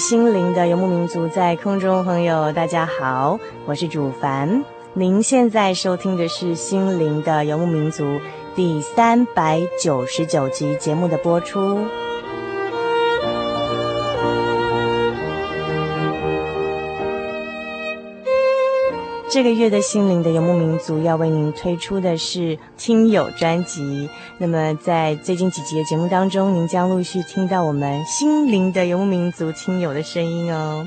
心灵的游牧民族，在空中朋友，大家好，我是主凡。您现在收听的是《心灵的游牧民族》第三百九十九集节目的播出。这个月的心灵的游牧民族要为您推出的是听友专辑。那么在最近几集的节目当中，您将陆续听到我们心灵的游牧民族听友的声音哦。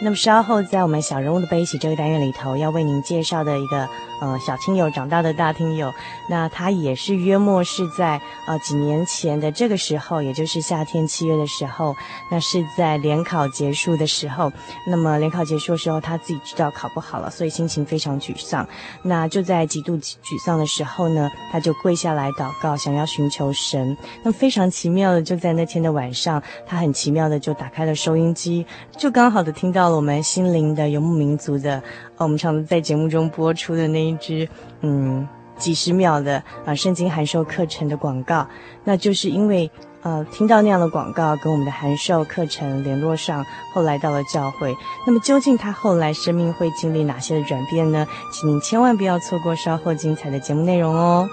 那么稍后在我们小人物的悲喜这个单元里头，要为您介绍的一个。呃，小听友长大的大听友，那他也是约莫是在呃几年前的这个时候，也就是夏天七月的时候，那是在联考结束的时候。那么联考结束的时候，他自己知道考不好了，所以心情非常沮丧。那就在极度沮丧的时候呢，他就跪下来祷告，想要寻求神。那非常奇妙的，就在那天的晚上，他很奇妙的就打开了收音机，就刚好的听到了我们心灵的游牧民族的。我们常在节目中播出的那一支，嗯，几十秒的啊圣经函授课程的广告，那就是因为呃听到那样的广告，跟我们的函授课程联络上，后来到了教会。那么究竟他后来生命会经历哪些的转变呢？请您千万不要错过稍后精彩的节目内容哦。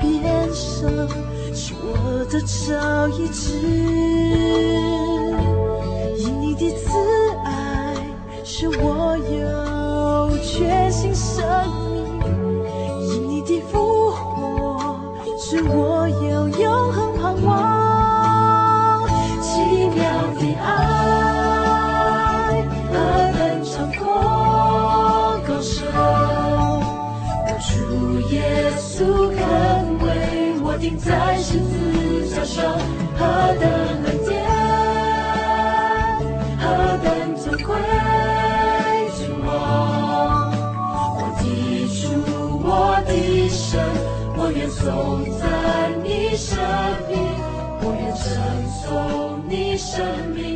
边上是我的早已知，因你的慈爱是我。在十字架上何等恩典何等就会晴朗我记住我的身我愿守在你身边我愿称颂你生命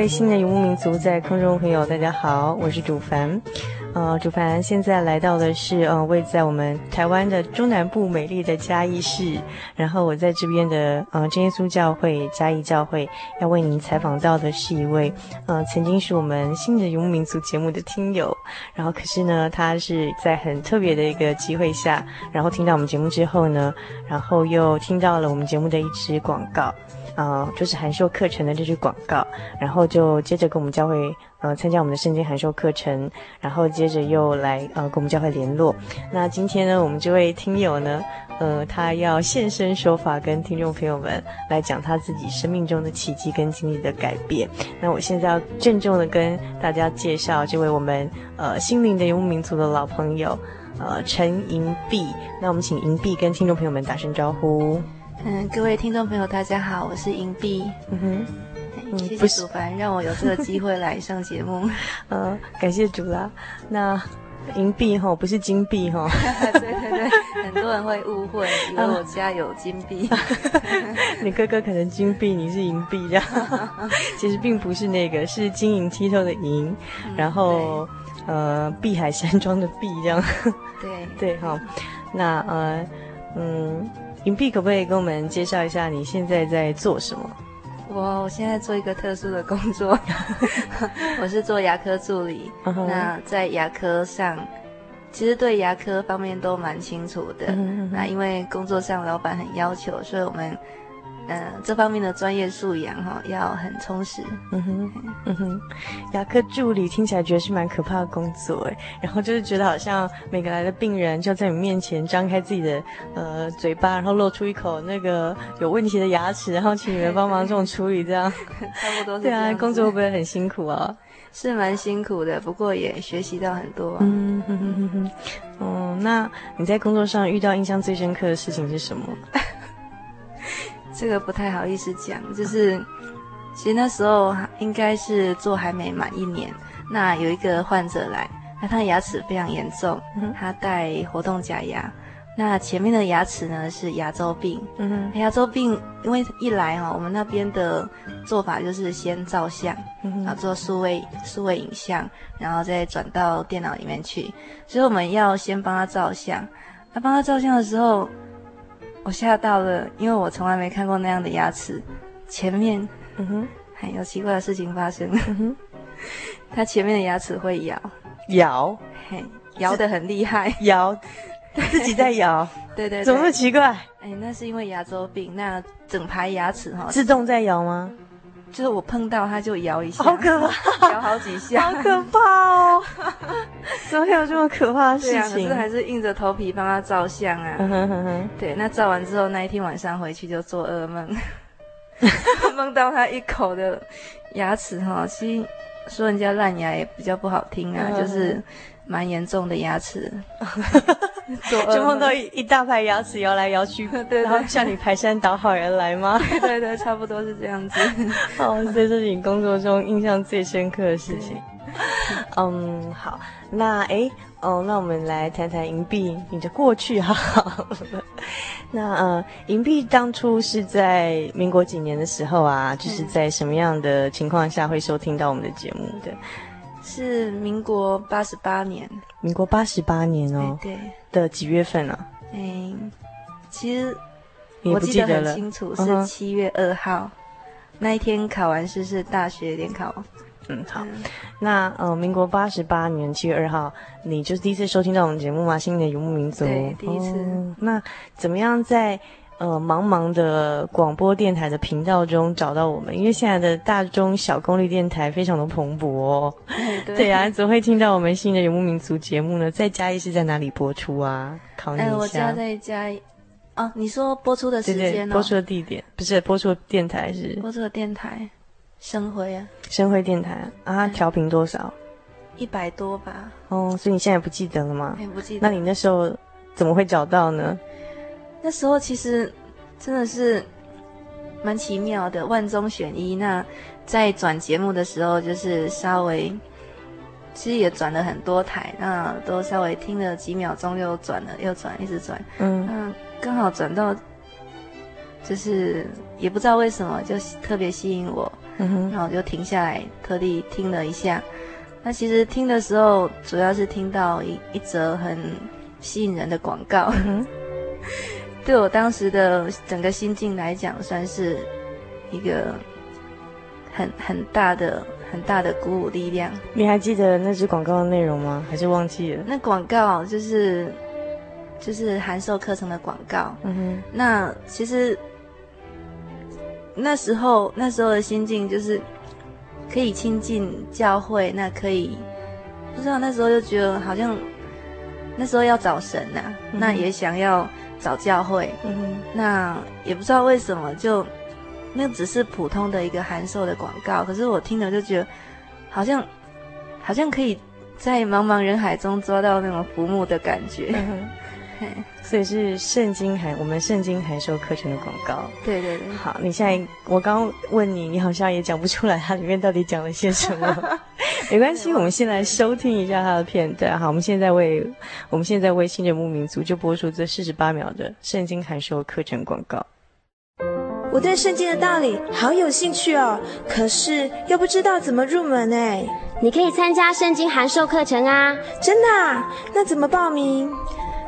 位新的游牧民族在空中朋友，大家好，我是主凡。呃，主凡现在来到的是呃，位在我们台湾的中南部美丽的嘉义市。然后我在这边的呃真耶稣教会嘉义教会，要为您采访到的是一位呃曾经是我们新的游牧民族节目的听友。然后可是呢，他是在很特别的一个机会下，然后听到我们节目之后呢，然后又听到了我们节目的一支广告。呃，就是函授课程的这句广告，然后就接着跟我们教会呃参加我们的圣经函授课程，然后接着又来呃跟我们教会联络。那今天呢，我们这位听友呢，呃，他要现身说法，跟听众朋友们来讲他自己生命中的奇迹跟经历的改变。那我现在要郑重的跟大家介绍这位我们呃心灵的游牧民族的老朋友，呃陈银碧。那我们请银碧跟听众朋友们打声招呼。嗯，各位听众朋友，大家好，我是银碧。嗯哼，嗯，谢谢主凡让我有这个机会来上节目。呃，感谢主啦。那银币哈不是金币哈。对对对，很多人会误会，以为我家有金币。你哥哥可能金币，你是银币这样。其实并不是那个，是晶莹剔透的银，嗯、然后呃碧海山庄的碧这样。对对哈，那呃嗯。银碧可不可以跟我们介绍一下你现在在做什么？我我现在做一个特殊的工作，我是做牙科助理。Uh -huh. 那在牙科上，其实对牙科方面都蛮清楚的。Uh -huh. 那因为工作上老板很要求，所以我们。嗯，这方面的专业素养哈要很充实。嗯哼，嗯哼，牙科助理听起来觉得是蛮可怕的工作哎，然后就是觉得好像每个来的病人就在你面前张开自己的呃嘴巴，然后露出一口那个有问题的牙齿，然后请你们帮忙这种处理，这样 差不多是。对啊，工作会不会很辛苦啊？是蛮辛苦的，不过也学习到很多。嗯哼哼哼哼，哦，那你在工作上遇到印象最深刻的事情是什么？这个不太好意思讲，就是其实那时候应该是做还没满一年，那有一个患者来，那他牙齿非常严重，他戴活动假牙，那前面的牙齿呢是牙周病，嗯哼，牙周病因为一来哈，我们那边的做法就是先照相，然后做数位数位影像，然后再转到电脑里面去，所以我们要先帮他照相，那帮他照相的时候。我吓到了，因为我从来没看过那样的牙齿，前面，嗯哼，还有奇怪的事情发生。嗯哼，他前面的牙齿会摇，摇，嘿，摇得很厉害，摇，自己在摇，对，对对，怎么那么奇怪？哎，那是因为牙周病，那整排牙齿哈，自动在摇吗？就是我碰到它就摇一下，好可怕，摇好几下，好可怕哦！怎么会有这么可怕的事情？对啊，可是还是硬着头皮帮他照相啊。对，那照完之后，那一天晚上回去就做噩梦，梦到他一口的牙齿哈，其实说人家烂牙也比较不好听啊，就是。蛮严重的牙齿，就碰到一一大排牙齿摇来摇去，对，对，然后向你排山倒海而来吗？对对对，差不多是这样子。哦，这是你工作中印象最深刻的事情。嗯，好，那哎，哦，那我们来谈谈银币你的过去哈。那呃，银币当初是在民国几年的时候啊，就是在什么样的情况下会收听到我们的节目的？是民国八十八年，民国八十八年哦，对，对的几月份呢？啊？哎，其实我记得很清楚，是七月二号那一天考完试是大学联考。嗯，好，嗯，那呃，民国八十八年七月二号，你就是第一次收听到我们节目吗？新的游牧民族，对，第一次。哦，那怎么样在？呃，茫茫的广播电台的频道中找到我们，因为现在的大中小功率电台非常的蓬勃哦。对，对啊，怎么会听到我们新的游牧民族节目呢？在嘉义是在哪里播出啊？考你一下。哎，我家在嘉义，哦，你说播出的时间哦？对对，播出的地点不是播出的电台是？播出的电台，生辉啊，生辉电台啊，调频多少？一百多吧。哦，所以你现在不记得了吗？也不记得。那你那时候怎么会找到呢？那时候其实真的是蛮奇妙的，万中选一。那在转节目的时候，就是稍微。其实也转了很多台，那都稍微听了几秒钟，又转了，又转，一直转。嗯，那刚好转到，就是也不知道为什么，就特别吸引我。然后我就停下来，特地听了一下。那其实听的时候，主要是听到一一则很吸引人的广告。对我当时的整个心境来讲，算是一个很很大的。很大的鼓舞力量。你还记得那支广告的内容吗？还是忘记了？那广告就是就是函授课程的广告。嗯哼。那其实那时候那时候的心境就是可以亲近教会，那可以不知道那时候就觉得好像那时候要找神呐、啊，嗯、那也想要找教会。嗯哼。那也不知道为什么就。那只是普通的一个函授的广告，可是我听了就觉得，好像，好像可以在茫茫人海中抓到那种浮木的感觉。所以是圣经函，我们圣经函授课程的广告。对对对。好，你现在我刚刚问你，你好像也讲不出来它里面到底讲了些什么。没关系，我们先来收听一下它的片段。好，我们现在为我们现在为新人牧民族就播出这四十八秒的圣经函授课程广告。我对圣经的道理好有兴趣哦，可是又不知道怎么入门哎。你可以参加圣经函授课程啊！真的啊？那怎么报名？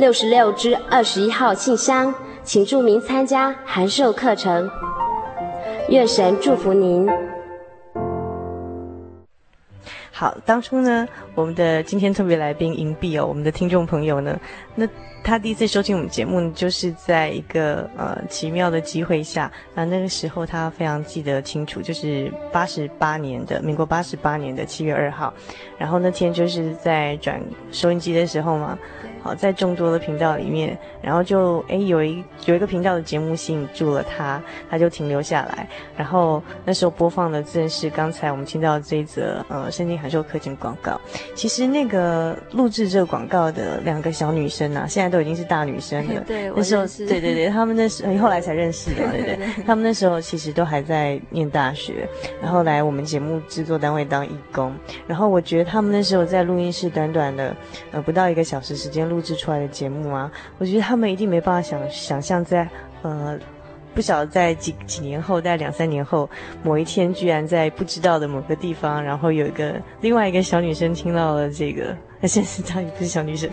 六十六之二十一号信箱，请注明参加函授课程。愿神祝福您。好，当初呢，我们的今天特别来宾银币哦，我们的听众朋友呢，那。他第一次收听我们节目，就是在一个呃奇妙的机会下。那那个时候他非常记得清楚，就是八十八年的民国八十八年的七月二号，然后那天就是在转收音机的时候嘛。好，在众多的频道里面，然后就哎有一有一个频道的节目吸引住了他，他就停留下来。然后那时候播放的正是刚才我们听到的这一则呃圣经函授课程广告。其实那个录制这个广告的两个小女生啊，现在都已经是大女生了。对，那时候是对对对，他们那时候 后来才认识的，对对对。他们那时候其实都还在念大学，然后来我们节目制作单位当义工。然后我觉得他们那时候在录音室短短的呃不到一个小时时间。录制出来的节目啊，我觉得他们一定没办法想想象在呃，不晓得在几几年后，在两三年后，某一天居然在不知道的某个地方，然后有一个另外一个小女生听到了这个，那 现在她也不是小女生，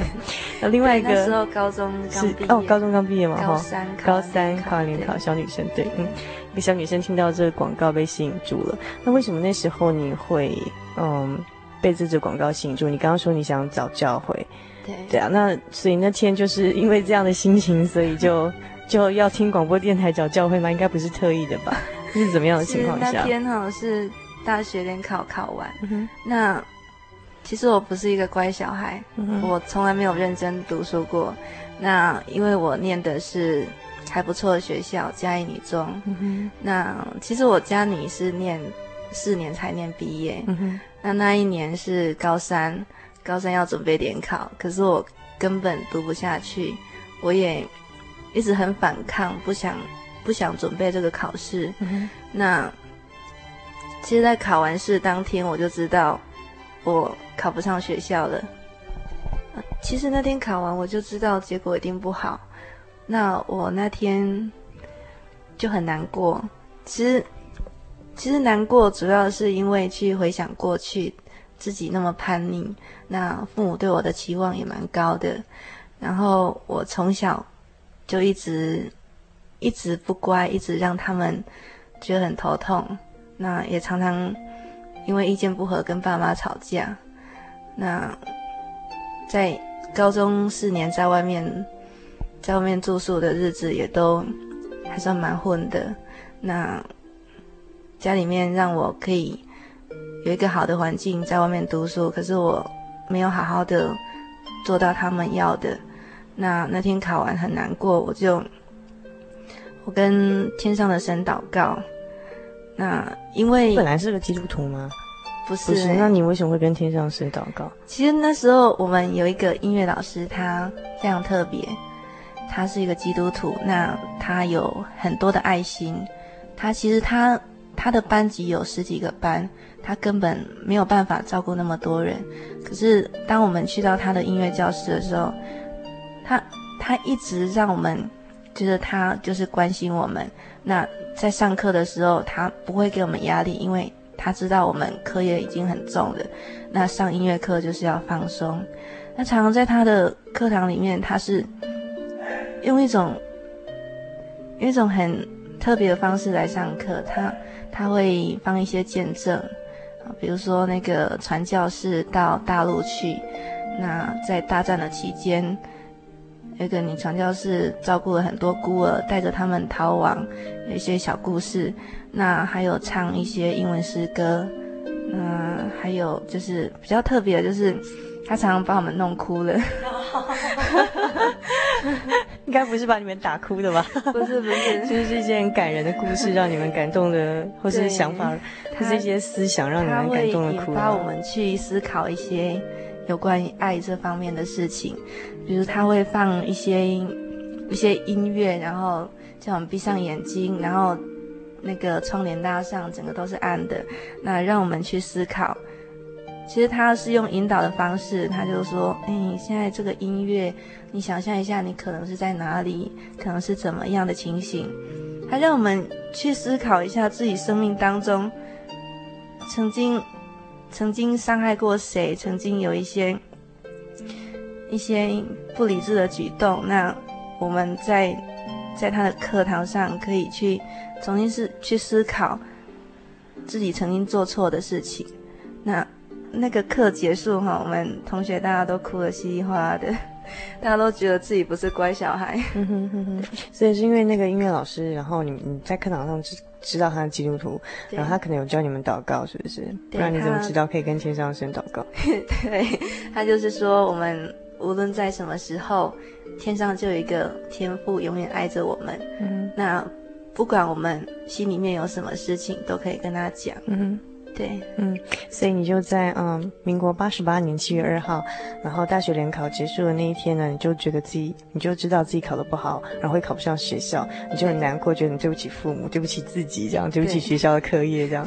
那另外一个那时候高中刚毕业哦，高中刚毕业嘛，高三高三考完联考，小女生对，嗯，一个小女生听到这个广告被吸引住了，那为什么那时候你会嗯被这支广告吸引住？你刚刚说你想找教会。对，对啊，那所以那天就是因为这样的心情，所以就 就要听广播电台找教会吗？应该不是特意的吧？是怎么样的情况下？那天哈是大学联考考完，嗯、哼那其实我不是一个乖小孩，嗯、我从来没有认真读书过。那因为我念的是还不错的学校嘉义女中，嗯、那其实我家女是念四年才念毕业，嗯、那那一年是高三。高三要准备联考，可是我根本读不下去，我也一直很反抗，不想不想准备这个考试。嗯、那其实，在考完试当天，我就知道我考不上学校了。其实那天考完，我就知道结果一定不好。那我那天就很难过。其实，其实难过主要是因为去回想过去。自己那么叛逆，那父母对我的期望也蛮高的，然后我从小就一直一直不乖，一直让他们觉得很头痛。那也常常因为意见不合跟爸妈吵架。那在高中四年在外面，在外面住宿的日子也都还算蛮混的。那家里面让我可以有一个好的环境在外面读书，可是我没有好好的做到他们要的。那那天考完很难过，我就我跟天上的神祷告。那因为本来是个基督徒吗？不是，不是。那你为什么会跟天上神祷告？其实那时候我们有一个音乐老师，他非常特别，他是一个基督徒。那他有很多的爱心，他其实他他的班级有十几个班，他根本没有办法照顾那么多人。可是当我们去到他的音乐教室的时候，他他一直让我们觉得他就是关心我们。那在上课的时候，他不会给我们压力，因为他知道我们课业已经很重了。那上音乐课就是要放松。那常常在他的课堂里面，他是用一种用一种很特别的方式来上课。他他会放一些见证，比如说那个传教士到大陆去，那在大战的期间。那个女传教士照顾了很多孤儿，带着他们逃亡，有一些小故事。那还有唱一些英文诗歌，嗯，还有就是比较特别的，就是他常常把我们弄哭了。应该不是把你们打哭的吧？不是不是，就是一些很感人的故事，让你们感动的，或是想法，他是一些思想，让你们感动的哭。他会引发我们去思考一些有关于爱这方面的事情。比如他会放一些一些音乐，然后叫我们闭上眼睛，然后那个窗帘拉上，整个都是暗的，那让我们去思考。其实他是用引导的方式，他就说：“哎，现在这个音乐，你想象一下，你可能是在哪里，可能是怎么样的情形。”他让我们去思考一下自己生命当中曾经曾经伤害过谁，曾经有一些。一些不理智的举动，那我们在在他的课堂上可以去重新是去思考自己曾经做错的事情。那那个课结束哈，我们同学大家都哭得稀里哗啦的，大家都觉得自己不是乖小孩。所以是因为那个音乐老师，然后你你在课堂上知知道他是基督徒，然后他可能有教你们祷告，是不是？不然你怎么知道可以跟天上神祷告？对，他就是说我们。无论在什么时候，天上就有一个天父永远爱着我们。嗯，那不管我们心里面有什么事情，都可以跟他讲。嗯。对，嗯，所以你就在嗯，民国八十八年七月二号，然后大学联考结束的那一天呢，你就觉得自己，你就知道自己考得不好，然后会考不上学校，你就很难过，觉得你对不起父母，对不起自己，这样对不起学校的课业，这样，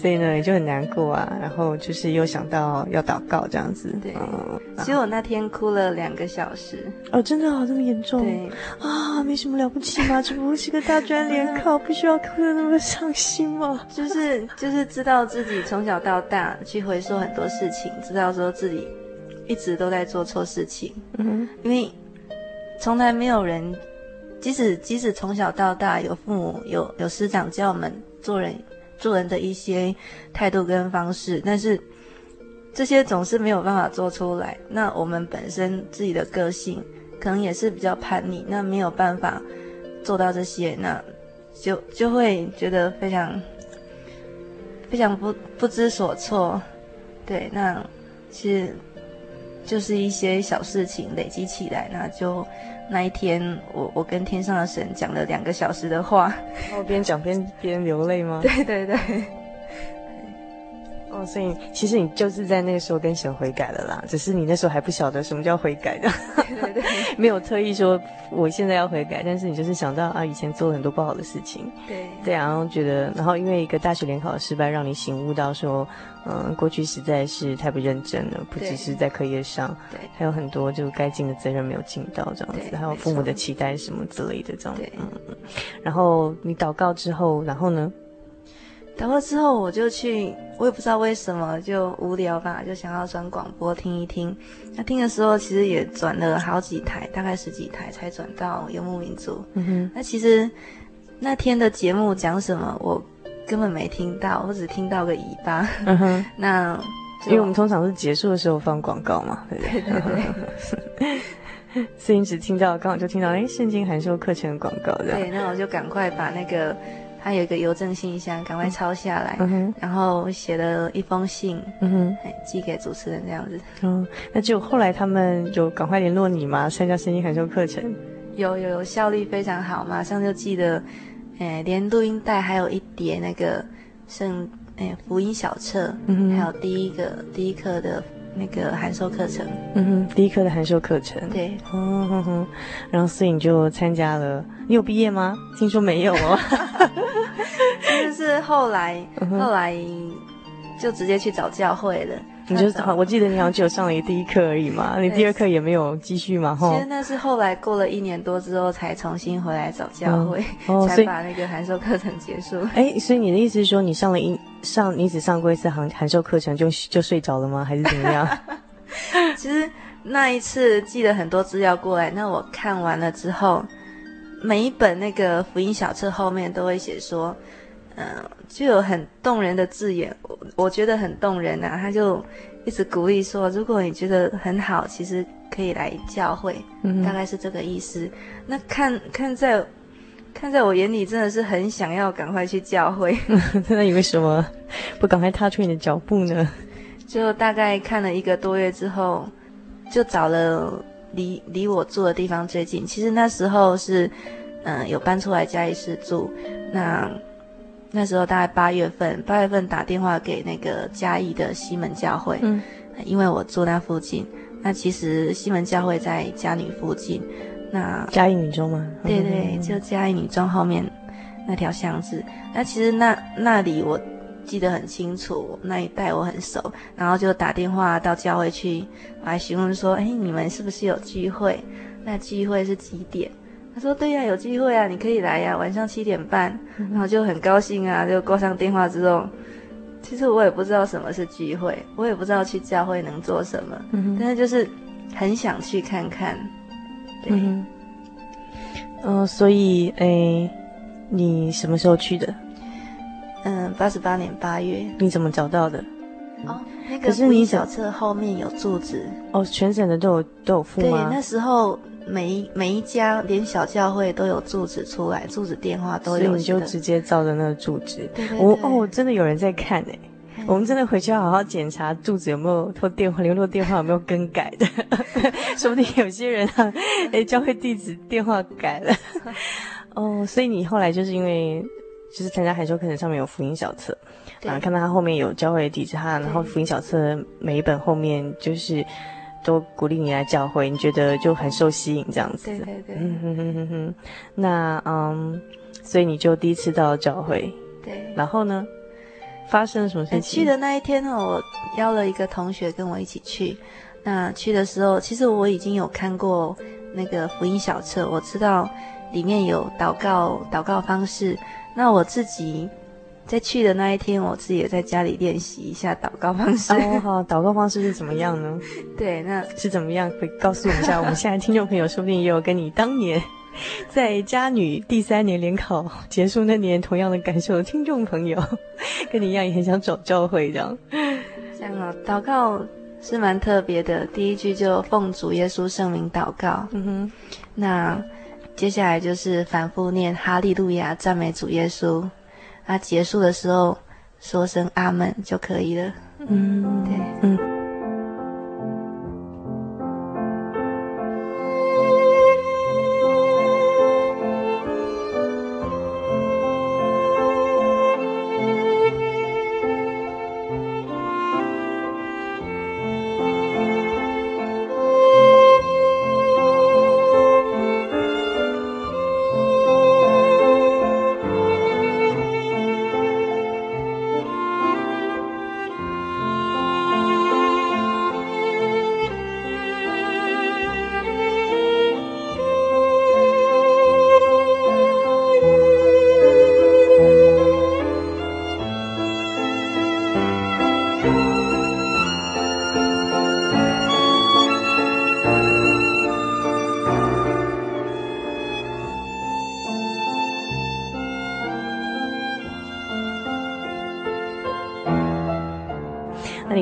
所以呢，你就很难过啊，然后就是又想到要祷告这样子。对，嗯，其实我那天哭了两个小时。哦，真的好这么严重？对，啊，没什么了不起嘛，只不过是个大专联考，不需要哭的那么伤心嘛。就是就是知道。自己从小到大去回溯很多事情，知道说自己一直都在做错事情。嗯，因为从来没有人，即使即使从小到大有父母有有师长教我们做人做人的一些态度跟方式，但是这些总是没有办法做出来。那我们本身自己的个性可能也是比较叛逆，那没有办法做到这些，那就就会觉得非常。非常不不知所措，对，那其实就是一些小事情累积起来，那就那一天我我跟天上的神讲了两个小时的话，然后边讲边边流泪吗？对 对对。哦，所以其实你就是在那个时候跟神悔改了啦，只是你那时候还不晓得什么叫悔改。的，对对对，没有特意说我现在要悔改，但是你就是想到啊，以前做了很多不好的事情，对。对，然后觉得，然后因为一个大学联考的失败，让你醒悟到说，嗯，过去实在是太不认真了，不只是在课业上，对，还有很多就该尽的责任没有尽到这样子，还有父母的期待什么之类的这样子，嗯，然后你祷告之后，然后呢？祷告之后，我就去，我也不知道为什么就无聊吧，就想要转广播听一听。那听的时候，其实也转了好几台，大概十几台才转到游牧民族。嗯哼。那其实那天的节目讲什么，我根本没听到，我只听到个尾巴。嗯哼。那因为我们通常是结束的时候放广告嘛，对不对？对对对。所以你只听到刚好就听到哎，圣经函授课程的广告的。对，那我就赶快把那个。他有一个邮政信箱，赶快抄下来，嗯、然后写了一封信，嗯哼，寄给主持人这样子。嗯，那就后来他们有赶快联络你吗？参加声音函授课程？有有有，效率非常好，马上就记得，哎，连录音带，还有一叠那个圣哎福音小册，嗯，还有第一个第一课的。那个函授课程，嗯哼，第一课的函授课程，对，嗯哼哼，然后所以你就参加了，你有毕业吗？听说没有哦，就是后来，后来就直接去找教会了。你就好，我记得你好像只有上了一第一课而已嘛，你第二课也没有继续嘛，哈。其实那是后来过了一年多之后才重新回来找教会，嗯、才把那个函授课程结束。哎，所以你的意思是说，你上了一上，你只上过一次函函授课程就就睡着了吗？还是怎么样？其实那一次寄了很多资料过来，那我看完了之后，每一本那个福音小册后面都会写说。嗯，就有很动人的字眼，我我觉得很动人啊。他就一直鼓励说，如果你觉得很好，其实可以来教会，嗯、大概是这个意思。那看看在看在我眼里，真的是很想要赶快去教会。那你为什么不赶快踏出你的脚步呢？就大概看了一个多月之后，就找了离离我住的地方最近。其实那时候是嗯有搬出来嘉义市住，那。那时候大概八月份，八月份打电话给那个嘉义的西门教会，嗯，因为我住那附近。那其实西门教会在嘉女附近，那嘉义女中吗？对对，就嘉义女中后面那条巷子。那其实那那里我记得很清楚，那一带我很熟，然后就打电话到教会去，我还询问说，哎，你们是不是有聚会？那聚会是几点？他说：“对呀，有聚会啊，你可以来呀，晚上七点半。”然后就很高兴啊，就挂上电话之后，其实我也不知道什么是聚会，我也不知道去教会能做什么，嗯、但是就是很想去看看。对，嗯、呃，所以，诶，你什么时候去的？嗯，八十八年八月。你怎么找到的？哦，那个福音小册后面有住址。哦，全省的都有都有附吗？对，那时候。每一每一家连小教会都有住址出来，住址电话都有，所以你就直接照着那个住址。我哦，真的有人在看哎，我们真的回去要好好检查住址有没有或电话联络电话有没有更改的，说不定有些人啊，哎，教会地址电话改了。哦，所以你后来就是因为就是参加函授课程上面有福音小册，啊，看到他后面有教会的地址，他然后福音小册每一本后面就是。都鼓励你来教会，你觉得就很受吸引这样子。对对对。嗯哼哼哼哼。那嗯，所以你就第一次到教会。对。然后呢？发生了什么事情？去的那一天呢，我邀了一个同学跟我一起去。那去的时候，其实我已经有看过那个福音小册，我知道里面有祷告祷告方式。那我自己。在去的那一天，我自己也在家里练习一下祷告方式。哦，好，祷告方式是怎么样呢？对，那是怎么样？可以告诉我们一下。我们现在听众朋友说不定也有跟你当年 在家女第三年联考结束那年同样的感受的听众朋友，跟你一样也很想找教会这样。这样啊，祷告是蛮特别的。第一句就奉主耶稣圣名祷告。嗯哼。那接下来就是反复念哈利路亚，赞美主耶稣。那结束的时候说声阿门就可以了。嗯，对，嗯。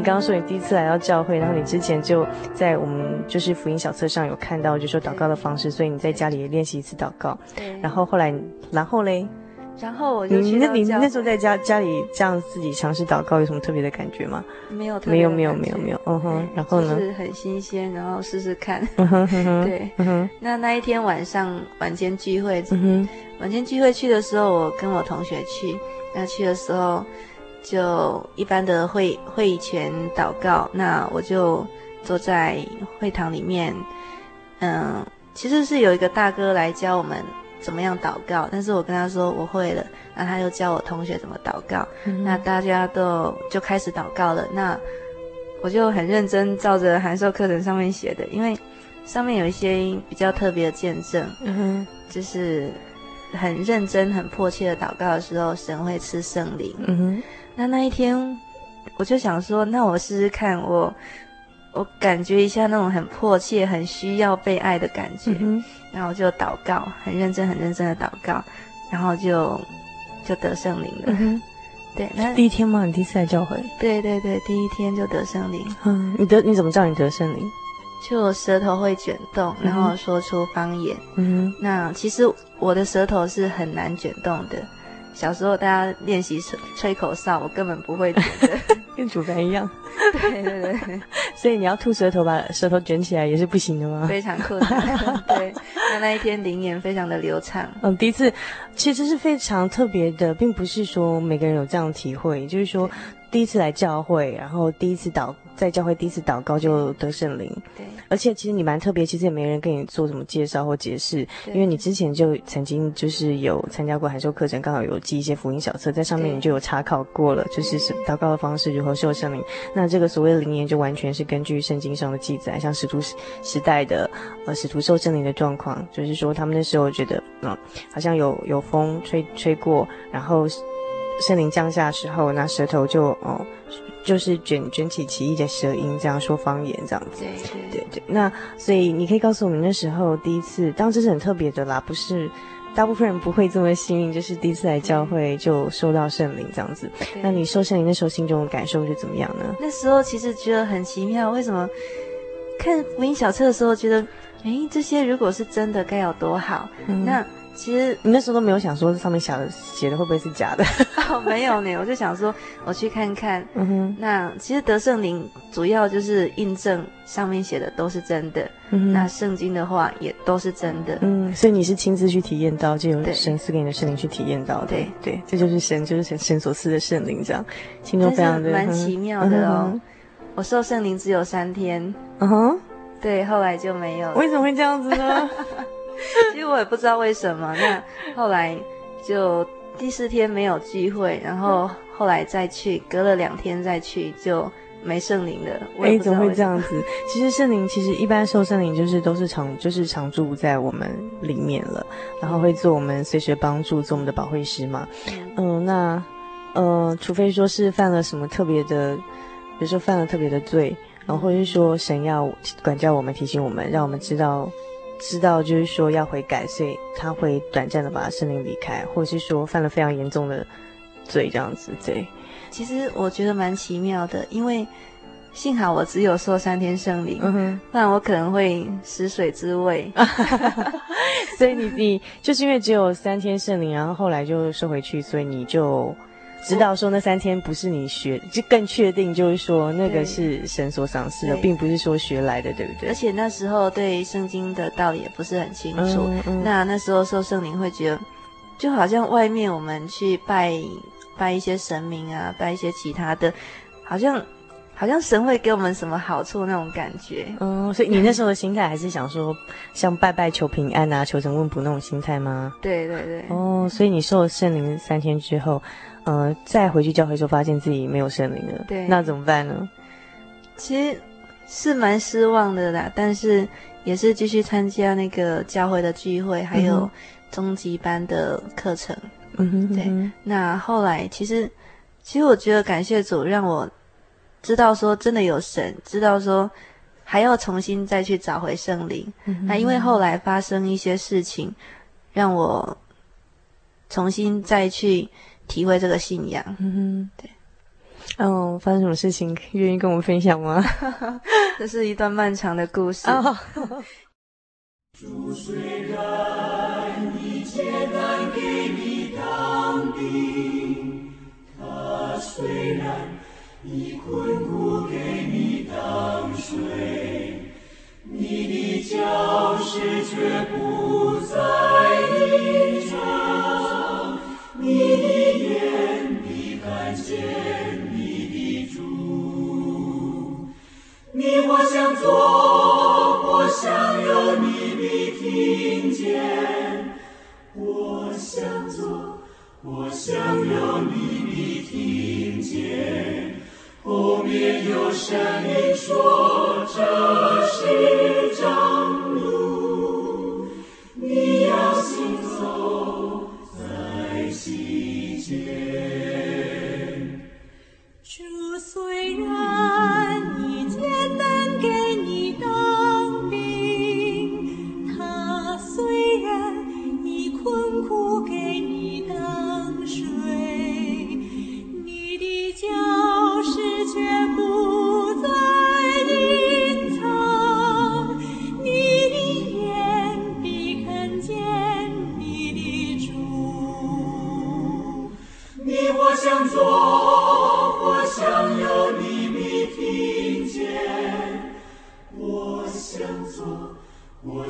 你刚刚说你第一次来到教会，然后你之前就在我们就是福音小册上有看到，就说祷告的方式，所以你在家里也练习一次祷告。对。然后后来，然后嘞？然后我就去你那你那时候在家家里这样自己尝试祷告，有什么特别的感觉吗？没有特别，没有，没有，没有，没有。嗯哼。然后呢？就是很新鲜，然后试试看。对。嗯哼。那那一天晚上晚间聚会，嗯哼。晚间聚会去的时候，我跟我同学去。那去的时候，就一般的会会议前祷告。那我就坐在会堂里面。嗯，其实是有一个大哥来教我们。怎么样祷告？但是我跟他说我会了，那他又教我同学怎么祷告。嗯、那大家都就开始祷告了。那我就很认真照着函授课程上面写的，因为上面有一些比较特别的见证，嗯哼，就是很认真、很迫切的祷告的时候，神会吃圣灵。嗯哼，那那一天我就想说，那我试试看，我我感觉一下那种很迫切、很需要被爱的感觉。嗯然后就祷告，很认真、很认真的祷告，然后就就得圣灵了。嗯、对，那第一天吗？你第一次来教会？对对对，第一天就得圣灵。嗯，你得你怎么知道你得圣灵？就舌头会卷动，然后说出方言。嗯，那其实我的舌头是很难卷动的。小时候大家练习吹吹口哨，我根本不会觉得 跟主凡一样。对对对，所以你要吐舌头，把舌头卷起来也是不行的吗？非常困难。对，那那一天灵言非常的流畅。嗯，第一次其实是非常特别的，并不是说每个人有这样的体会，就是说第一次来教会，然后第一次祷在教会第一次祷告就得圣灵。对。而且其实你蛮特别，其实也没人跟你做什么介绍或解释，因为你之前就曾经就是有参加过函授课程，刚好有记一些福音小册，在上面你就有查考过了，就是祷告的方式如何受圣灵。那这个所谓的灵言就完全是根据圣经上的记载，像使徒时代的呃使徒受圣灵的状况，就是说他们那时候觉得嗯好像有有风吹吹过，然后圣灵降下的时候，那舌头就哦。就是卷卷起奇异的舌音，这样说方言，这样子。对对对。那所以你可以告诉我们，那时候第一次，当然这是很特别的啦，不是大部分人不会这么幸运，就是第一次来教会就收到圣灵这样子。那你受圣灵那时候心中的感受是怎么样呢？那时候其实觉得很奇妙，为什么看福音小册的时候觉得，哎，这些如果是真的该有多好？嗯、那。其实你那时候都没有想说这上面写的写的会不会是假的？哦，没有呢，我就想说我去看看。嗯哼，那其实得圣灵主要就是印证上面写的都是真的。嗯，那圣经的话也都是真的。嗯，所以你是亲自去体验到，就有神赐给你的圣灵去体验到的。对对，这就是神，就是神神所赐的圣灵，这样心中非常的蛮奇妙的哦。嗯、我受圣灵只有三天。嗯哼，对，后来就没有。为什么会这样子呢？其实我也不知道为什么，那后来就第四天没有聚会，然后后来再去，隔了两天再去就没圣灵了。哎，怎么会这样子？其实圣灵其实一般受圣灵就是都是常就是常住在我们里面了，然后会做我们随时帮助，做我们的保惠师嘛。嗯、呃，那呃，除非说是犯了什么特别的，比如说犯了特别的罪，然后或者是说神要管教我们，提醒我们，让我们知道。知道就是说要悔改，所以他会短暂的把圣灵离开，或者是说犯了非常严重的罪这样子。对，其实我觉得蛮奇妙的，因为幸好我只有受三天圣灵，嗯，不然我可能会食水之味。所以你你就是因为只有三天圣灵，然后后来就收回去，所以你就。知道说那三天不是你学，就更确定就是说那个是神所赏赐的，并不是说学来的，对不对？而且那时候对圣经的道理也不是很清楚。嗯嗯、那那时候受圣灵会觉得，就好像外面我们去拜拜一些神明啊，拜一些其他的，好像好像神会给我们什么好处那种感觉。嗯，所以你那时候的心态还是想说，像拜拜求平安啊，求神问卜那种心态吗？对对对。哦，所以你受了圣灵三天之后。呃，再回去教会时候，发现自己没有圣灵了，对，那怎么办呢？其实是蛮失望的啦，但是也是继续参加那个教会的聚会，还有中级班的课程。嗯哼，对。那后来其实，其实我觉得感谢主，让我知道说真的有神，知道说还要重新再去找回圣灵。嗯。那因为后来发生一些事情，让我重新再去。体会这个信仰，嗯哼，对。哦，发生什么事情？愿意跟我们分享吗？这是一段漫长的故事。哦主虽然难给你当兵，他虽然以困苦给你当水，你的脚石却不再隐我想做，我想有你。听见，我想做，我想有你的听见。后面有声音说，这是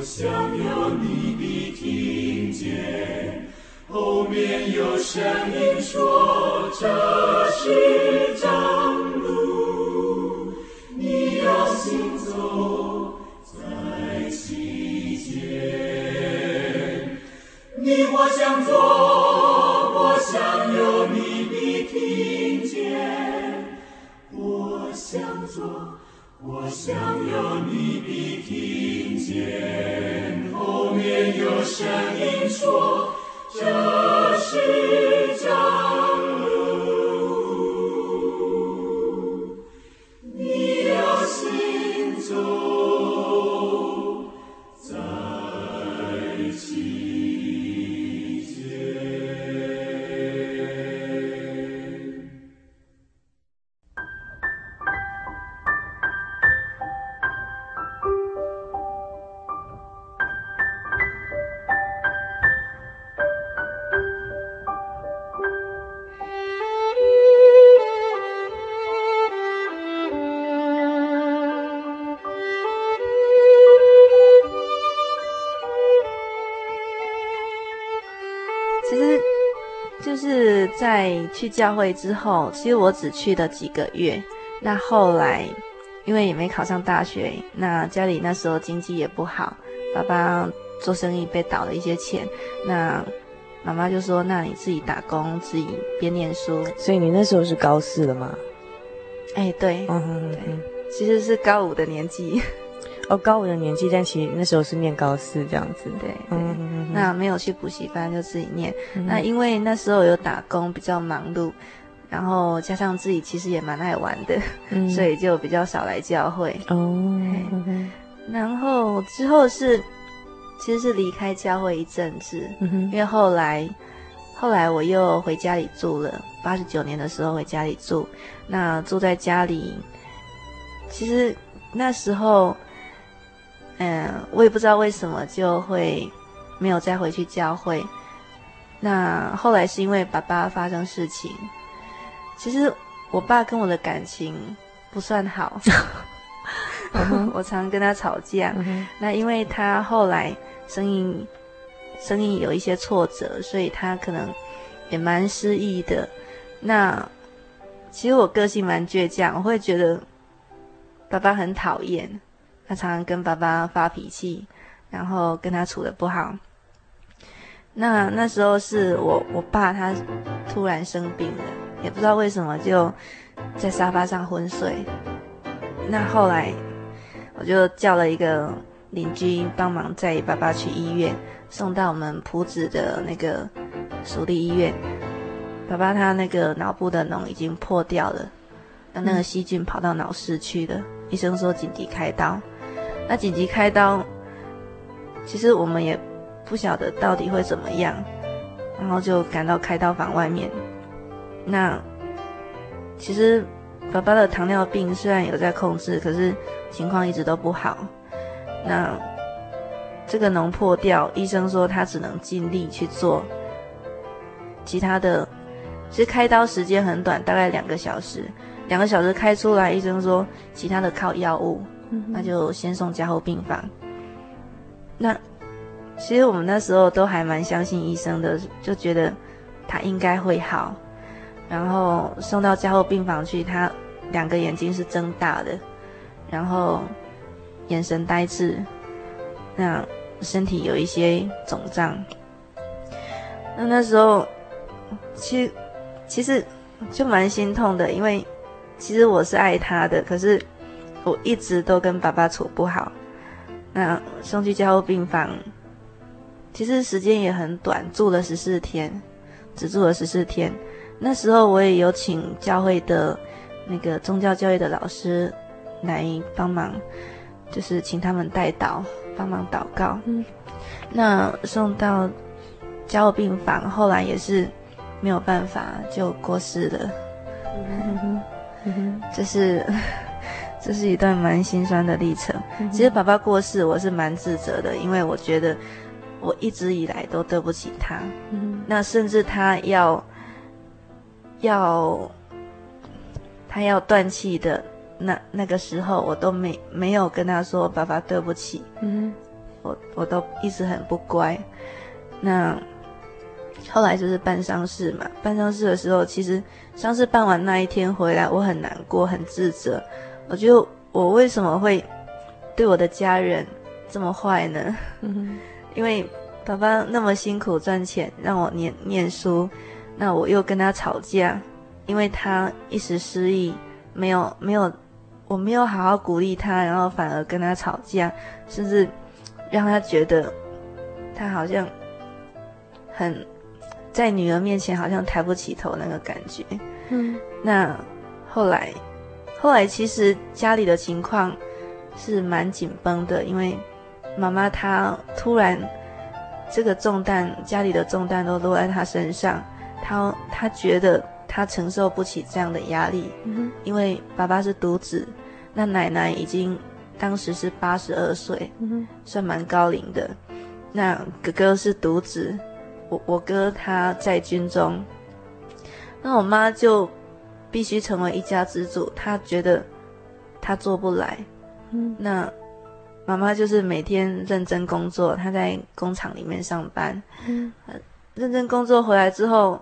我想有你的听见，后面有声音说，这是正路，你要行走在其间。你我相做，我想有你的听我想要你的听见，后面有声音说，这是去教会之后，其实我只去了几个月。那后来，因为也没考上大学，那家里那时候经济也不好，爸爸做生意被倒了一些钱。那妈妈就说：“那你自己打工，自己边念书。”所以你那时候是高四了吗？哎，对，嗯哼，对，其实是高五的年纪。哦，高五的年纪，但其实那时候是念高四这样子。对，对嗯哼哼哼，那没有去补习班，就自己念。嗯那因为那时候有打工，比较忙碌，然后加上自己其实也蛮爱玩的，嗯、所以就比较少来教会。哦，嗯、然后之后是，其实是离开教会一阵子，嗯，因为后来，后来我又回家里住了。八十九年的时候回家里住，那住在家里，其实那时候。嗯，我也不知道为什么就会没有再回去教会。那后来是因为爸爸发生事情。其实我爸跟我的感情不算好 我常跟他吵架。那因为他后来生意生意有一些挫折，所以他可能也蛮失意的。那其实我个性蛮倔强，我会觉得爸爸很讨厌。他常常跟爸爸发脾气，然后跟他处的不好。那那时候是我我爸他突然生病了，也不知道为什么就在沙发上昏睡。那后来我就叫了一个邻居帮忙载爸爸去医院，送到我们朴子的那个属立医院。爸爸他那个脑部的脓已经破掉了，那那个细菌跑到脑室去了，医生说紧急开刀。那紧急开刀，其实我们也不晓得到底会怎么样，然后就赶到开刀房外面。那其实爸爸的糖尿病虽然有在控制，可是情况一直都不好。那这个脓破掉，医生说他只能尽力去做，其他的其实开刀时间很短，大概两个小时，两个小时开出来，医生说其他的靠药物，那就先送加护病房。那其实我们那时候都还蛮相信医生的，就觉得他应该会好。然后送到加护病房去，他两个眼睛是睁大的，然后眼神呆滞，那身体有一些肿胀。那那时候，其实其实就蛮心痛的，因为其实我是爱他的，可是我一直都跟爸爸处不好。那送去加护病房，其实时间也很短，住了十四天，只住了十四天。那时候我也有请教会的那个宗教教育的老师来帮忙，就是请他们代祷，帮忙祷告。嗯，那送到加护病房，后来也是没有办法就过世了。嗯哼，嗯哼，这是这是一段蛮心酸的历程。其实爸爸过世，我是蛮自责的，因为我觉得我一直以来都对不起他。嗯，那甚至他要。要他要断气的那那个时候，我都没没有跟他说爸爸对不起，嗯，我我都一直很不乖。那后来就是办丧事嘛，办丧事的时候，其实丧事办完那一天回来，我很难过，很自责。我觉得我为什么会对我的家人这么坏呢？嗯，因为爸爸那么辛苦赚钱，让我念念书。那我又跟他吵架，因为他一时失意，没有没有，我没有好好鼓励他，然后反而跟他吵架，甚至让他觉得他好像很在女儿面前好像抬不起头那个感觉。嗯，那后来后来其实家里的情况是蛮紧绷的，因为妈妈她突然这个重担，家里的重担都落在她身上。她她觉得她承受不起这样的压力，嗯，因为爸爸是独子，那奶奶已经当时是八十二岁，嗯，算蛮高龄的。那哥哥是独子，我我哥他在军中，那我妈就必须成为一家之主，他觉得他做不来，嗯，那妈妈就是每天认真工作，她在工厂里面上班，嗯，认真工作回来之后。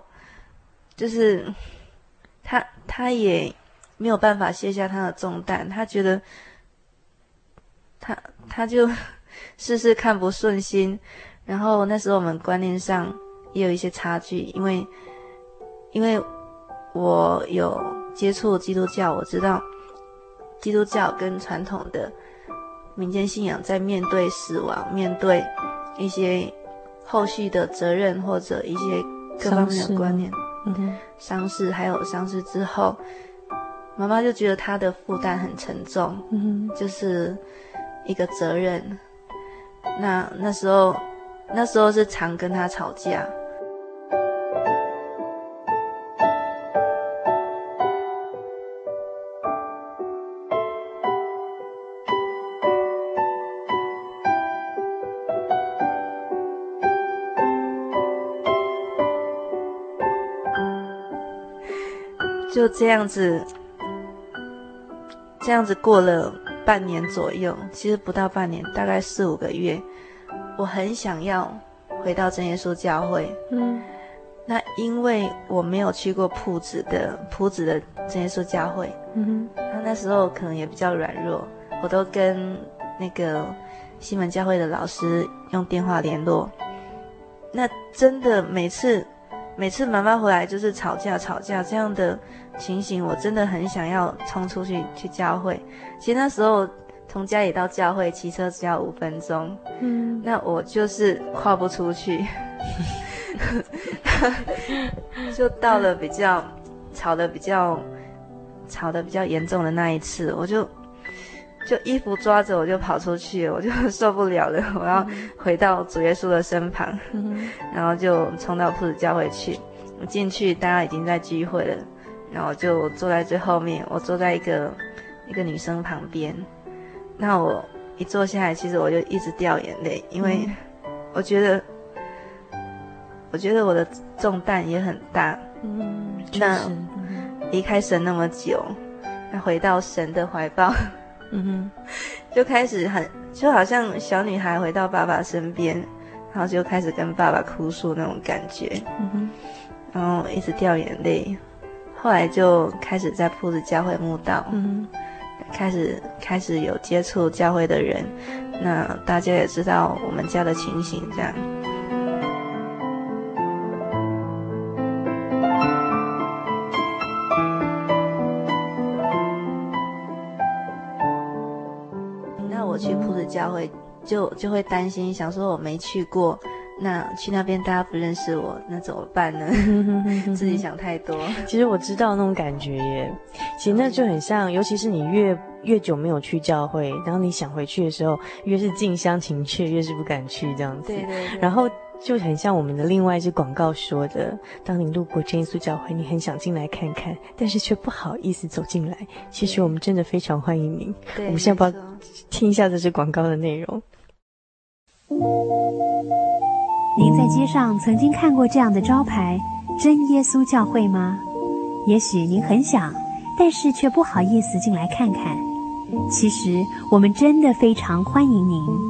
就是他，他也没有办法卸下他的重担。他觉得他，他就事事看不顺心。然后那时候我们观念上也有一些差距，因为因为我有接触基督教，我知道基督教跟传统的民间信仰在面对死亡、面对一些后续的责任或者一些各方面的观念。嗯哼，丧事还有丧事之后，妈妈就觉得她的负担很沉重，嗯，就是一个责任。那那时候，那时候是常跟她吵架。就这样子，这样子过了半年左右，其实不到半年，大概四五个月。我很想要回到真耶稣教会，嗯，那因为我没有去过铺子的铺子的真耶稣教会，嗯哼，那那时候可能也比较软弱，我都跟那个西门教会的老师用电话联络。那真的每次。每次妈妈回来就是吵架吵架这样的情形，我真的很想要冲出去去教会。其实那时候从家里到教会骑车只要五分钟，嗯，那我就是跨不出去，就到了比较吵的比较吵的比较严重的那一次，我就就衣服抓着我就跑出去，我就受不了了，我要回到主耶稣的身旁，然后就冲到铺子教会去。我进去，大家已经在聚会了，然后我就坐在最后面，我坐在一个一个女生旁边。那我一坐下来，其实我就一直掉眼泪，因为我觉得，嗯、我觉得我的重担也很大。嗯，那离开神那么久，那回到神的怀抱，嗯哼，就开始很就好像小女孩回到爸爸身边，然后就开始跟爸爸哭诉那种感觉。嗯哼，然后一直掉眼泪。后来就开始在铺子教会墓道，嗯，开始开始有接触教会的人，那大家也知道我们家的情形，这样。教会就，就就会担心，想说我没去过。那去那边大家不认识我，那怎么办呢？自己想太多。其实我知道那种感觉耶，其实那就很像，尤其是你越越久没有去教会，然后你想回去的时候，越是近乡情怯，越是不敢去这样子。对对对。然后就很像我们的另外一支广告说的：当你路过真耶稣教会，你很想进来看看，但是却不好意思走进来。其实我们真的非常欢迎您。我们现在要不要听一下这支广告的内容？您在街上曾经看过这样的招牌“真耶稣教会”吗？也许您很想，但是却不好意思进来看看。其实我们真的非常欢迎您。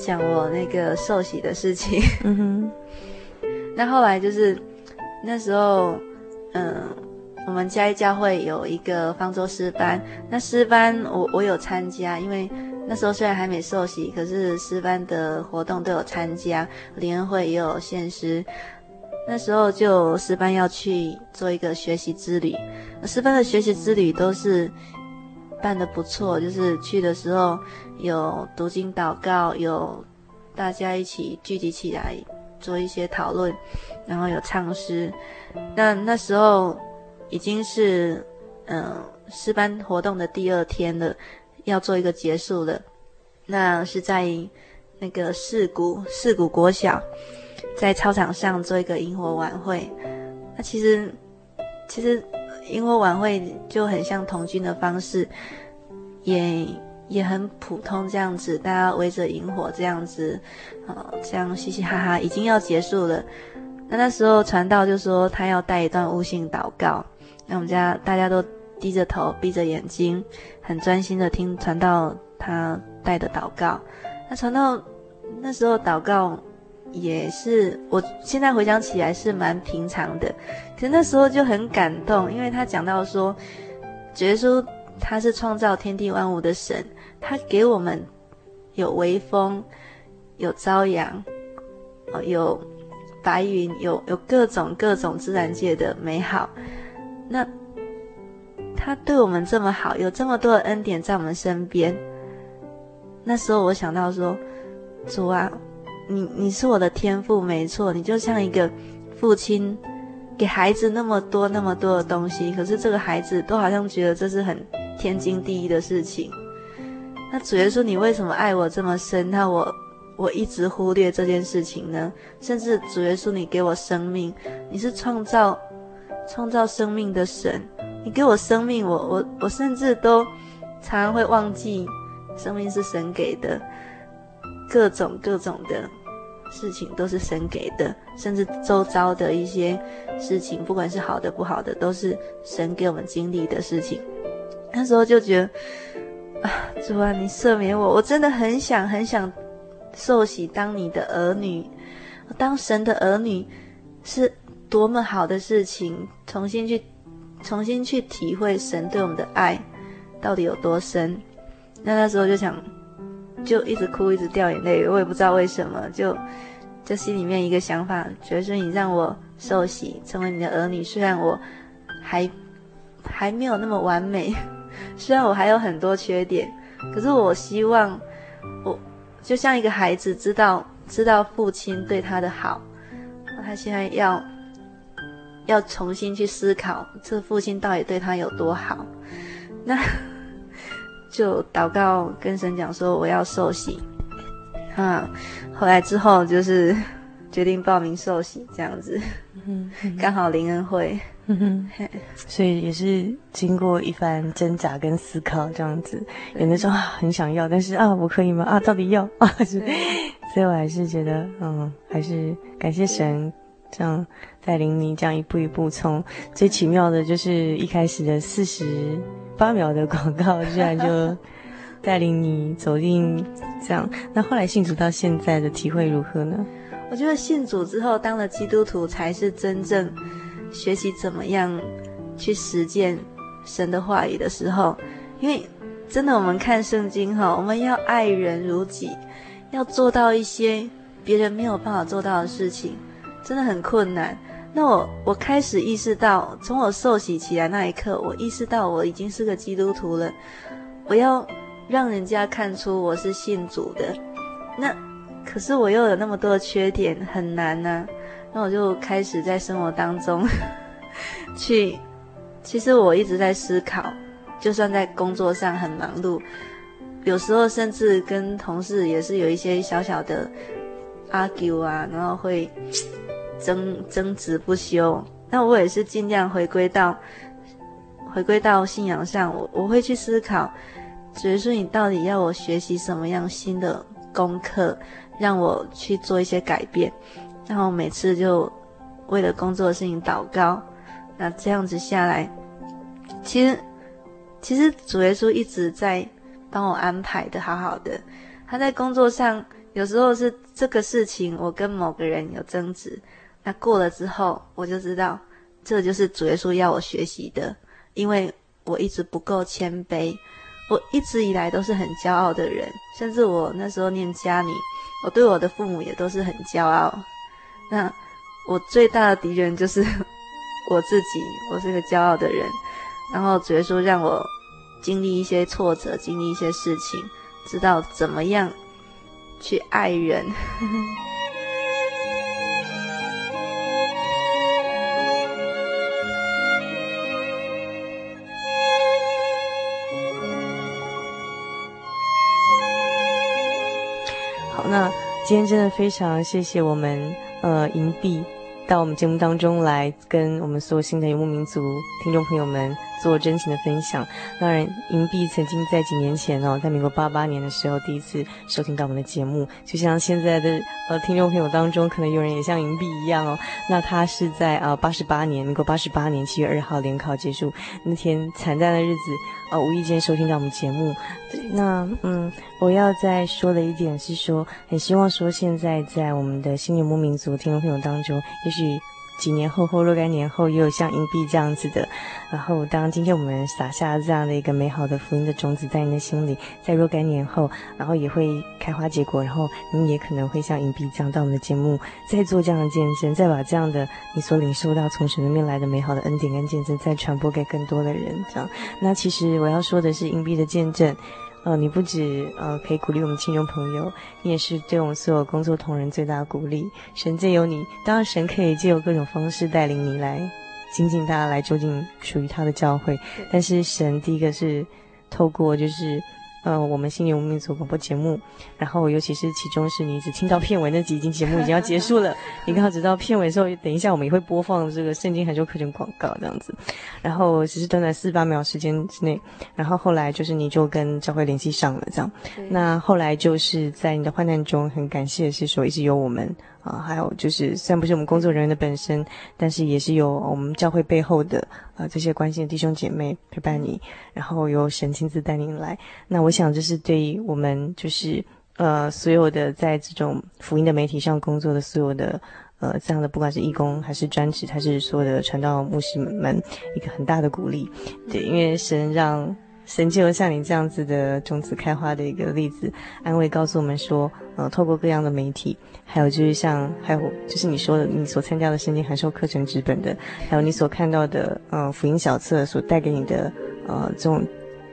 讲我那个受洗的事情，嗯哼，那后来就是那时候，嗯，我们嘉义教会有一个方舟诗班，那诗班我我有参加，因为那时候虽然还没受洗，可是诗班的活动都有参加，联恩会也有献诗，那时候就诗班要去做一个学习之旅，诗班的学习之旅都是。办的不错，就是去的时候有读经祷告，有大家一起聚集起来做一些讨论，然后有唱诗。那那时候已经是嗯诗班活动的第二天了，要做一个结束了。那是在那个四股四股国小，在操场上做一个萤火晚会。那其实其实。营火晚会就很像童军的方式，也也很普通这样子，大家围着萤火这样子，呃，这样嘻嘻哈哈，已经要结束了。那那时候传道就说他要带一段悟性祷告，那我们家大家都低着头，闭着眼睛，很专心的听传道他带的祷告。那传道那时候祷告。也是，我现在回想起来是蛮平常的，其实那时候就很感动，因为他讲到说，耶稣他是创造天地万物的神，他给我们有微风，有朝阳，哦，有白云，有有各种各种自然界的美好，那他对我们这么好，有这么多的恩典在我们身边，那时候我想到说，主啊。你你是我的天赋，没错，你就像一个父亲，给孩子那么多那么多的东西，可是这个孩子都好像觉得这是很天经地义的事情。那主耶稣，你为什么爱我这么深？那我我一直忽略这件事情呢？甚至主耶稣，你给我生命，你是创造创造生命的神，你给我生命，我我我甚至都常常会忘记生命是神给的，各种各种的事情都是神给的，甚至周遭的一些事情，不管是好的不好的，都是神给我们经历的事情。那时候就觉得啊，主啊，你赦免我，我真的很想很想受洗当你的儿女，当神的儿女是多么好的事情，重新去重新去体会神对我们的爱到底有多深。那那时候就想，就一直哭，一直掉眼泪，我也不知道为什么，就就心里面一个想法，觉得说你让我受洗成为你的儿女，虽然我还还没有那么完美。虽然我还有很多缺点，可是我希望我就像一个孩子，知道知道父亲对他的好，他现在要要重新去思考，这父亲到底对他有多好。那就祷告跟神讲说我要受洗，啊，后来之后就是 决定报名受洗这样子，嗯，刚好灵恩会。嗯哼，所以也是经过一番挣扎跟思考，这样子，有的时候很想要，但是啊，我可以吗？啊，到底要？啊？是，所以我还是觉得，嗯，还是感谢神这样带领你，这样一步一步从最奇妙的，就是一开始的四十八秒的广告，居然就 带领你走进这样。那后来信主到现在的体会如何呢？我觉得信主之后，当了基督徒才是真正。学习怎么样去实践神的话语的时候，因为真的，我们看圣经哈，我们要爱人如己，要做到一些别人没有办法做到的事情，真的很困难。那我我开始意识到，从我受洗起来那一刻，我意识到我已经是个基督徒了。我要让人家看出我是信主的。那可是我又有那么多的缺点，很难呢、那我就开始在生活当中 去，其实我一直在思考，就算在工作上很忙碌，有时候甚至跟同事也是有一些小小的 argue 啊，然后会争争执不休。那我也是尽量回归到回归到信仰上，我我会去思考，主耶稣你到底要我学习什么样新的功课，让我去做一些改变。然后每次就为了工作的事情祷告，那这样子下来，其实其实主耶稣一直在帮我安排的好好的。他在工作上有时候是这个事情，我跟某个人有争执，那过了之后，我就知道这就是主耶稣要我学习的，因为我一直不够谦卑，我一直以来都是很骄傲的人，甚至我那时候念家里，我对我的父母也都是很骄傲。那我最大的敌人就是 我自己，我是个骄傲的人。然后主耶稣让我经历一些挫折，经历一些事情，知道怎么样去爱人。那今天真的非常谢谢我们。呃，银币到我们节目当中来，跟我们所有新的游牧民族听众朋友们做真情的分享。当然，银币曾经在几年前哦，在民国八八年的时候第一次收听到我们的节目，就像现在的呃听众朋友当中，可能有人也像银币一样哦。那他是在啊八十八年，民国八十八年七月二号联考结束那天惨淡的日子，呃，无意间收听到我们节目。对，那嗯，我要再说的一点是说，很希望说现在在我们的新游牧民族听众朋友当中，也许。几年后或若干年后，也有像银币这样子的。然后，当今天我们撒下这样的一个美好的福音的种子在你的心里，在若干年后，然后也会开花结果。然后，你也可能会像银币这样到我们的节目，再做这样的见证，再把这样的你所领受到从神那边来的美好的恩典跟见证，再传播给更多的人。这样，那其实我要说的是银币的见证。呃，你不止呃可以鼓励我们听众朋友，你也是对我们所有工作同仁最大的鼓励。神借由你，当然神可以借由各种方式带领你来亲近他，来走进属于他的教会。但是神第一个是透过就是呃，我们心灵游牧民族广播节目，然后尤其是其中是你只听到片尾那几集节目已经要结束了，你刚好知道片尾的时候，等一下我们也会播放这个圣经函授课程广告这样子，然后只是短短四十八秒时间之内，然后后来就是你就跟教会联系上了这样，那后来就是在你的患难中，很感谢是说一直有我们。啊，还有就是，虽然不是我们工作人员的本身，但是也是有我们教会背后的呃这些关心的弟兄姐妹陪伴你，然后由神亲自带领来。那我想，这是对于我们就是呃所有的在这种福音的媒体上工作的所有的呃这样的，不管是义工还是专职，还是所有的传道牧师们一个很大的鼓励。对，因为神让。神就像你这样子的种子开花的一个例子，安慰告诉我们说，呃，透过各样的媒体，还有就是像，还有就是你说的，你所参加的圣经函授课程纸本的，还有你所看到的，呃，福音小册所带给你的，呃，这种。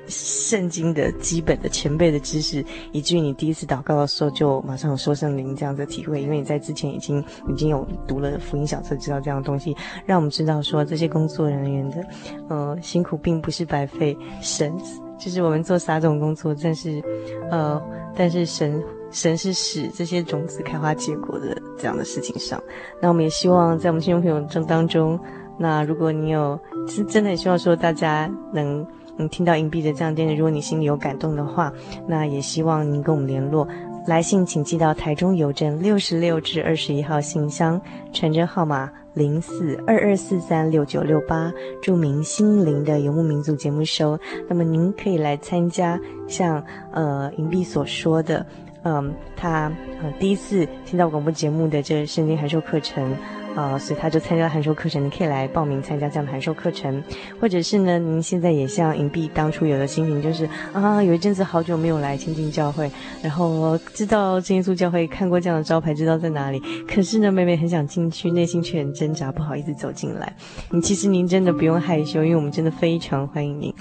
圣经的基本的前辈的知识，以至于你第一次祷告的时候就马上有说圣灵这样的体会，因为你在之前已经已经有读了福音小册，知道这样的东西，让我们知道说这些工作人员的呃辛苦并不是白费。神就是我们做撒种工作，但是呃，但是神神是使这些种子开花结果的这样的事情上。那我们也希望在我们听众朋友中当中，那如果你有是真的很希望说大家能。能听到隐蔽的这样电台，如果你心里有感动的话，那也希望您跟我们联络。来信请寄到台中邮政六十六至二十一号信箱，传真号码零四二二四三六九六八，著名“心灵的游牧民族”节目收。那么您可以来参加，像呃银币所说的，嗯、他呃第一次听到广播节目的这圣经函授课程。啊、所以他就参加了函授课程，你可以来报名参加这样的函授课程，或者是呢，您现在也像银币当初有的心情，就是啊，有一阵子好久没有来亲近教会，然后知道真耶稣教会看过这样的招牌，知道在哪里，可是呢，妹妹很想进去，内心却很挣扎，不好意思走进来。你其实您真的不用害羞，因为我们真的非常欢迎您。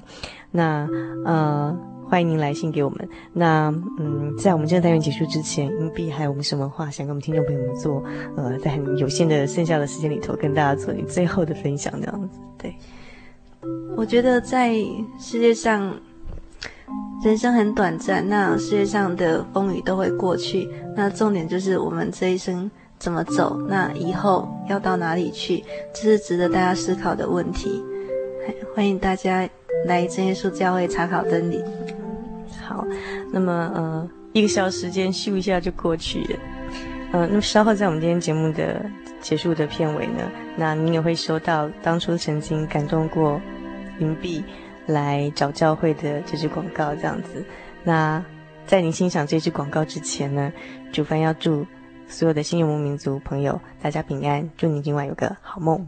那呃。欢迎您来信给我们。那嗯，在我们这个单元结束之前，硬币还有我们什么话想跟我们听众朋友们做？呃，在很有限的剩下的时间里头，跟大家做你最后的分享，这样子。对，我觉得在世界上，人生很短暂，那世界上的风雨都会过去。那重点就是我们这一生怎么走，那以后要到哪里去，这是值得大家思考的问题。欢迎大家来真耶稣教会查考真理。好，那么呃，一个小时间咻一下就过去了，呃，那么稍后在我们今天节目的结束的片尾呢，那您也会收到当初曾经感动过银币来找教会的这支广告，这样子。那在您欣赏这支广告之前呢，主凡要祝所有的新游牧民族朋友大家平安，祝你今晚有个好梦。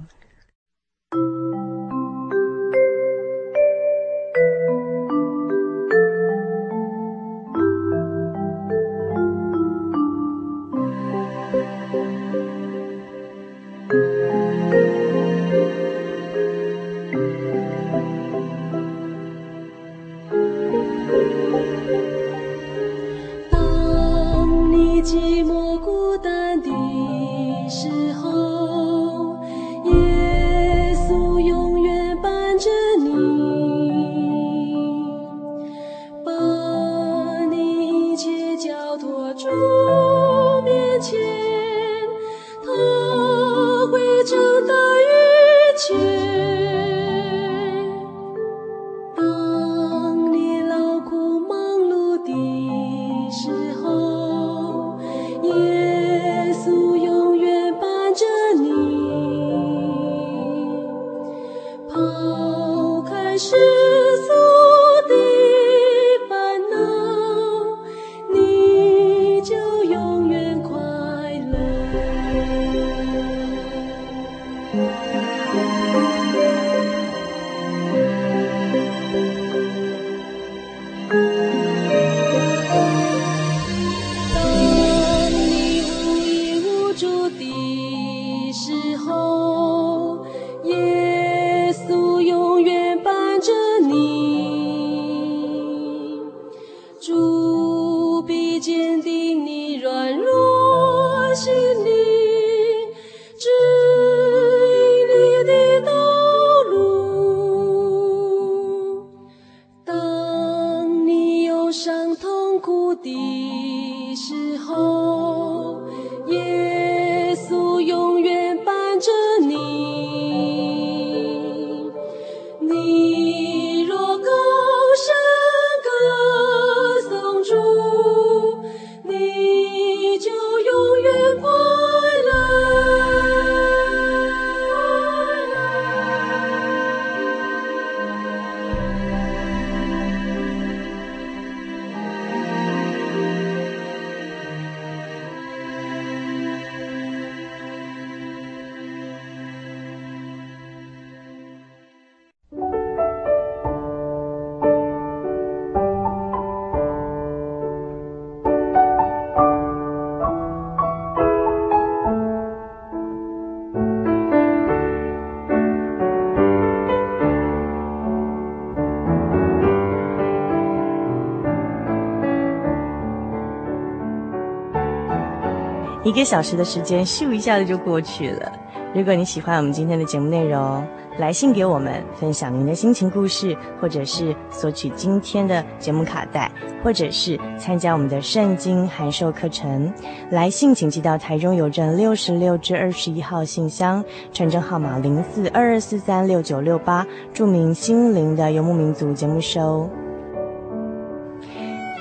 一个小时的时间，咻一下子就过去了。如果你喜欢我们今天的节目内容，来信给我们，分享您的心情故事，或者是索取今天的节目卡带，或者是参加我们的圣经函授课程。来信请寄到台中邮政六十六至二十一号信箱，传真号码零四二二四三六九六八，注明“心灵的游牧民族”节目收。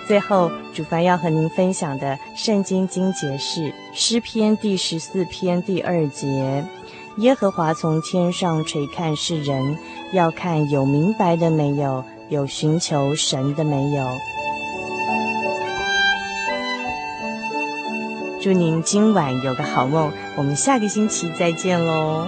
最后，主凡要和您分享的圣经经节是诗篇第十四篇第二节：“耶和华从天上垂看世人，要看有明白的没有，有寻求神的没有。”祝您今晚有个好梦，我们下个星期再见喽。